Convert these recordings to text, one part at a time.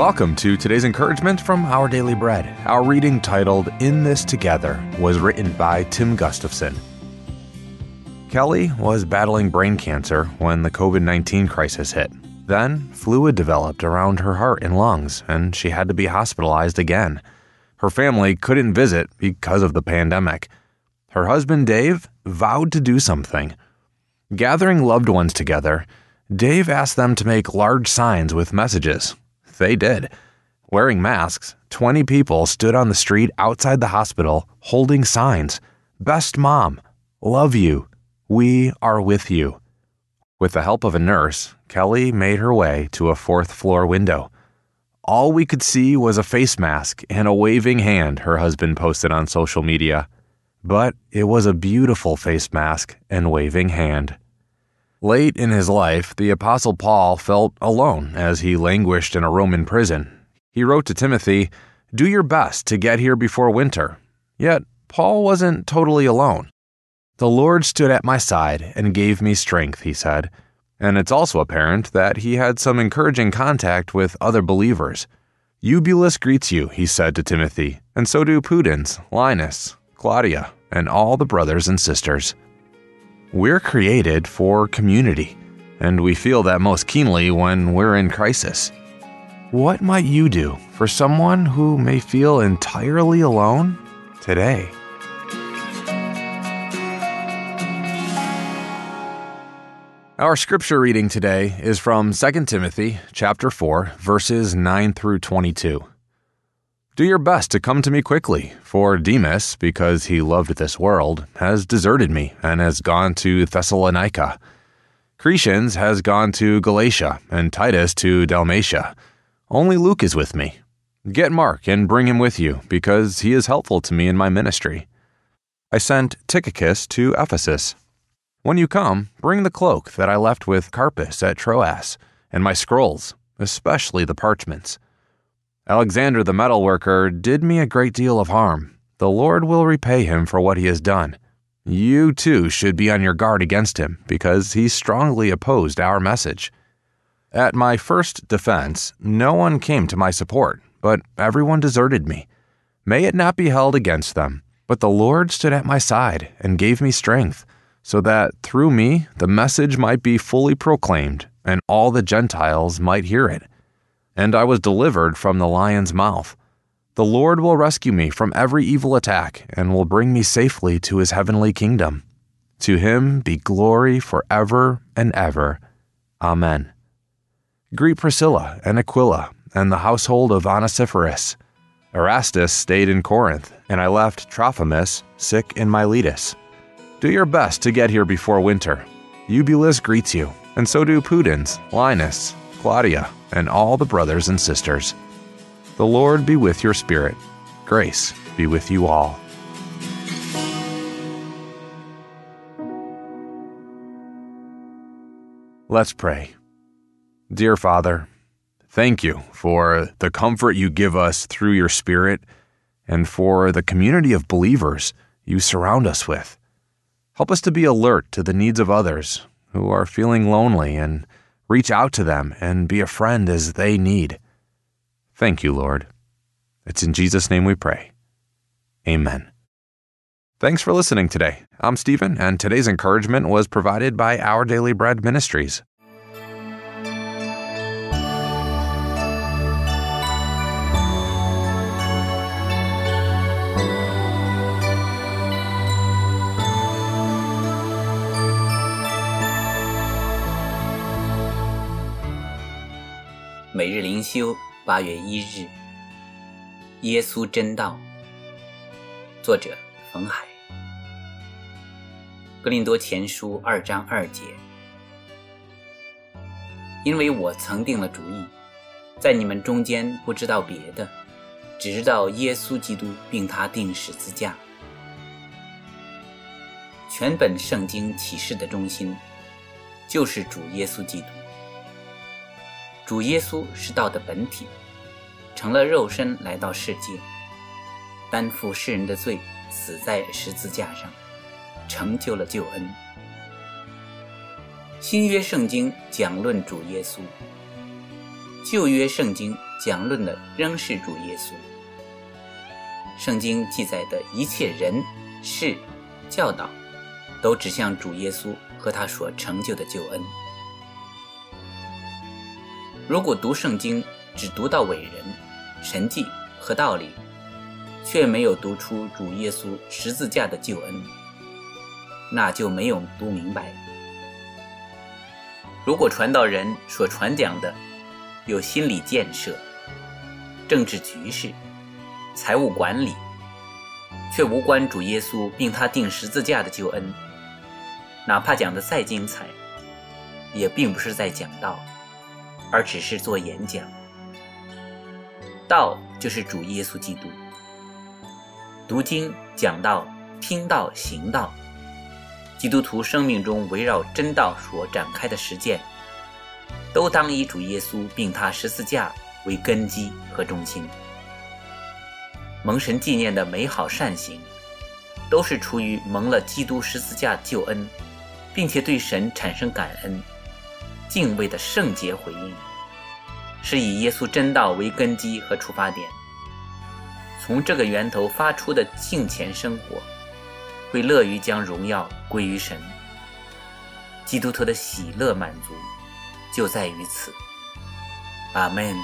Welcome to today's encouragement from Our Daily Bread. Our reading titled In This Together was written by Tim Gustafson. Kelly was battling brain cancer when the COVID 19 crisis hit. Then, fluid developed around her heart and lungs, and she had to be hospitalized again. Her family couldn't visit because of the pandemic. Her husband, Dave, vowed to do something. Gathering loved ones together, Dave asked them to make large signs with messages. They did. Wearing masks, 20 people stood on the street outside the hospital holding signs Best Mom, Love You, We Are With You. With the help of a nurse, Kelly made her way to a fourth floor window. All we could see was a face mask and a waving hand, her husband posted on social media. But it was a beautiful face mask and waving hand. Late in his life, the Apostle Paul felt alone as he languished in a Roman prison. He wrote to Timothy, Do your best to get here before winter. Yet, Paul wasn't totally alone. The Lord stood at my side and gave me strength, he said. And it's also apparent that he had some encouraging contact with other believers. Eubulus greets you, he said to Timothy, and so do Pudens, Linus, Claudia, and all the brothers and sisters. We're created for community, and we feel that most keenly when we're in crisis. What might you do for someone who may feel entirely alone today? Our scripture reading today is from 2 Timothy chapter 4 verses 9 through 22. Do your best to come to me quickly, for Demas, because he loved this world, has deserted me and has gone to Thessalonica. Crescens has gone to Galatia, and Titus to Dalmatia. Only Luke is with me. Get Mark and bring him with you, because he is helpful to me in my ministry. I sent Tychicus to Ephesus. When you come, bring the cloak that I left with Carpus at Troas, and my scrolls, especially the parchments. Alexander the metalworker did me a great deal of harm. The Lord will repay him for what he has done. You too should be on your guard against him, because he strongly opposed our message. At my first defense, no one came to my support, but everyone deserted me. May it not be held against them, but the Lord stood at my side and gave me strength, so that through me the message might be fully proclaimed, and all the Gentiles might hear it and I was delivered from the lion's mouth. The Lord will rescue me from every evil attack and will bring me safely to his heavenly kingdom. To him be glory forever and ever. Amen. Greet Priscilla and Aquila and the household of Onesiphorus. Erastus stayed in Corinth, and I left Trophimus sick in Miletus. Do your best to get here before winter. Eubulus greets you, and so do Pudens, Linus, Claudia, and all the brothers and sisters. The Lord be with your spirit. Grace be with you all. Let's pray. Dear Father, thank you for the comfort you give us through your Spirit and for the community of believers you surround us with. Help us to be alert to the needs of others who are feeling lonely and Reach out to them and be a friend as they need. Thank you, Lord. It's in Jesus' name we pray. Amen. Thanks for listening today. I'm Stephen, and today's encouragement was provided by Our Daily Bread Ministries. 灵修，八月一日。耶稣真道，作者冯海。格林多前书二章二节。因为我曾定了主意，在你们中间不知道别的，只知道耶稣基督，并他定十字架。全本圣经启示的中心，就是主耶稣基督。主耶稣是道的本体，成了肉身来到世界，担负世人的罪，死在十字架上，成就了救恩。新约圣经讲论主耶稣，旧约圣经讲论的仍是主耶稣。圣经记载的一切人事教导，都指向主耶稣和他所成就的救恩。如果读圣经只读到伟人、神迹和道理，却没有读出主耶稣十字架的救恩，那就没有读明白。如果传道人所传讲的有心理建设、政治局势、财务管理，却无关主耶稣并他定十字架的救恩，哪怕讲的再精彩，也并不是在讲道。而只是做演讲，道就是主耶稣基督。读经、讲道、听道、行道，基督徒生命中围绕真道所展开的实践，都当以主耶稣并他十字架为根基和中心。蒙神纪念的美好善行，都是出于蒙了基督十字架救恩，并且对神产生感恩。敬畏的圣洁回应，是以耶稣真道为根基和出发点。从这个源头发出的敬虔生活，会乐于将荣耀归于神。基督徒的喜乐满足，就在于此。阿门。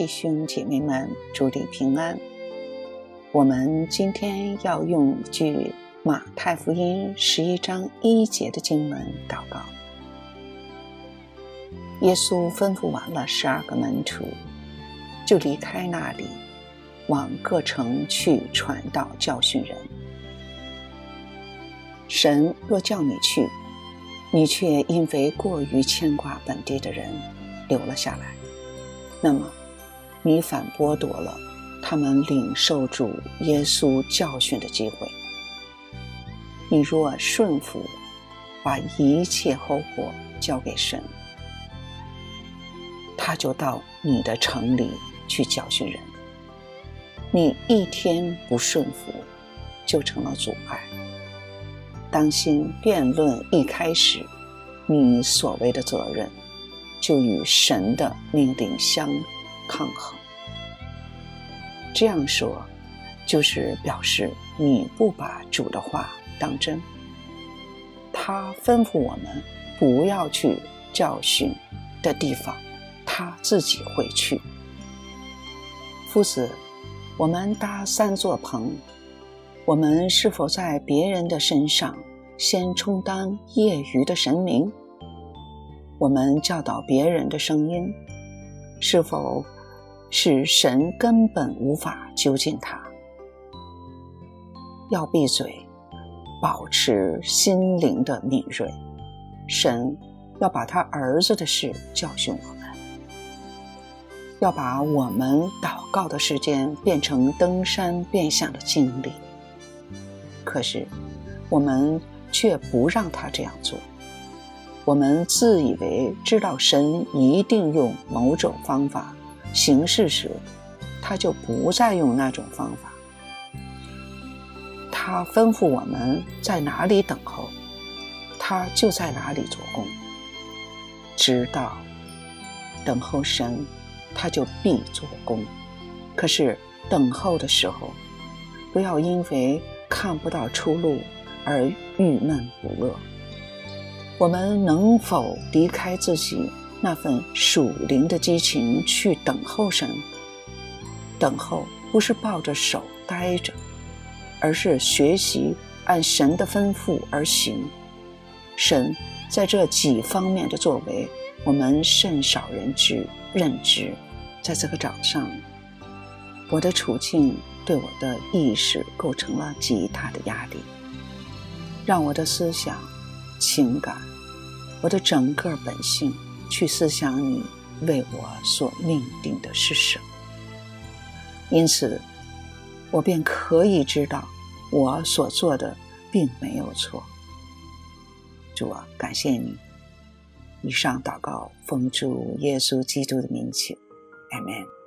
弟兄姐妹们，祝你平安。我们今天要用句马太福音十一章一节的经文祷告。耶稣吩咐完了十二个门徒，就离开那里，往各城去传道、教训人。神若叫你去，你却因为过于牵挂本地的人，留了下来。那么，你反剥夺了他们领受主耶稣教训的机会。你若顺服，把一切后果交给神，他就到你的城里去教训人。你一天不顺服，就成了阻碍。当心辩论一开始，你所谓的责任。就与神的命令相抗衡。这样说，就是表示你不把主的话当真。他吩咐我们不要去教训的地方，他自己会去。夫子，我们搭三座棚，我们是否在别人的身上先充当业余的神明？我们教导别人的声音，是否是神根本无法究竟他？要闭嘴，保持心灵的敏锐。神要把他儿子的事教训我们，要把我们祷告的时间变成登山变相的经历。可是，我们却不让他这样做。我们自以为知道神一定用某种方法行事时，他就不再用那种方法。他吩咐我们在哪里等候，他就在哪里做工。直到等候神，他就必做工。可是等候的时候，不要因为看不到出路而郁闷不乐。我们能否离开自己那份属灵的激情去等候神？等候不是抱着手待着，而是学习按神的吩咐而行。神在这几方面的作为，我们甚少人知认知。在这个早上，我的处境对我的意识构成了极大的压力，让我的思想、情感、我的整个本性去思想你为我所命定的是什么。因此，我便可以知道我所做的并没有错。主啊，感谢你！以上祷告奉主耶稣基督的名求，阿门。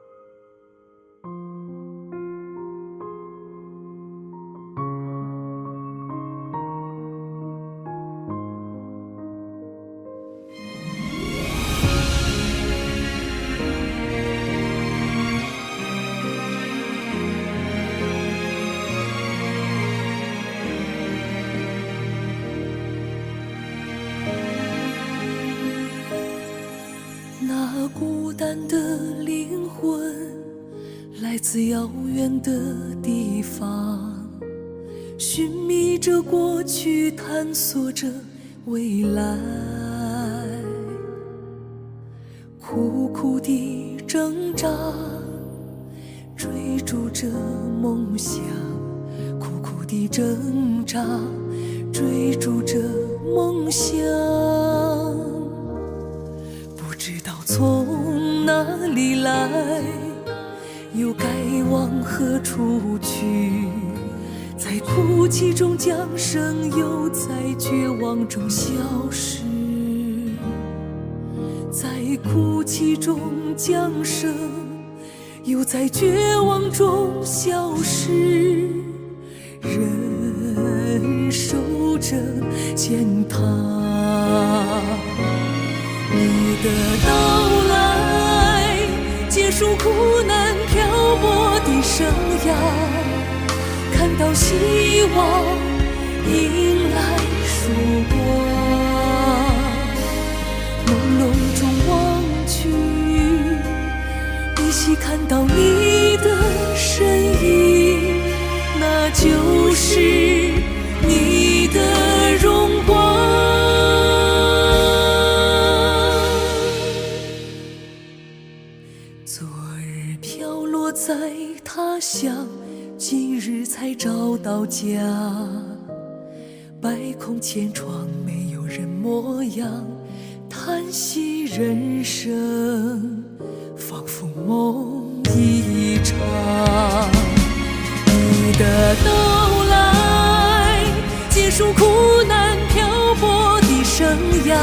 孤单的灵魂来自遥远的地方，寻觅着过去，探索着未来，苦苦地挣扎，追逐着梦想，苦苦地挣扎，追逐着梦想，从。哪里来？又该往何处去？在哭泣中降生，又在绝望中消失。在哭泣中降生，又在绝望中消失。忍受着践踏，你的到来。结束苦难漂泊的生涯，看到希望迎来曙光。到家。百孔千疮，没有人模样。叹息人生，仿佛梦一场。你的到来，结束苦难漂泊的生涯，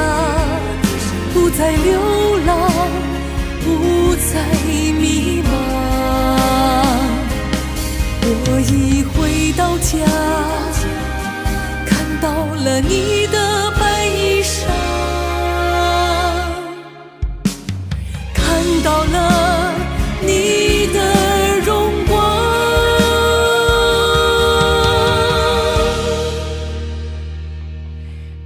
不再流浪，不再家，看到了你的白衣裳，看到了你的荣光。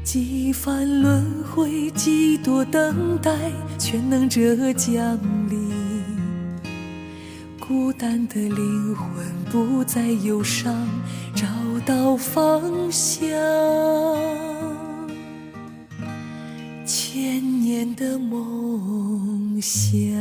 几番轮回，几多等待，全能者降临。孤单的灵魂不再忧伤，找到方向。千年的梦想。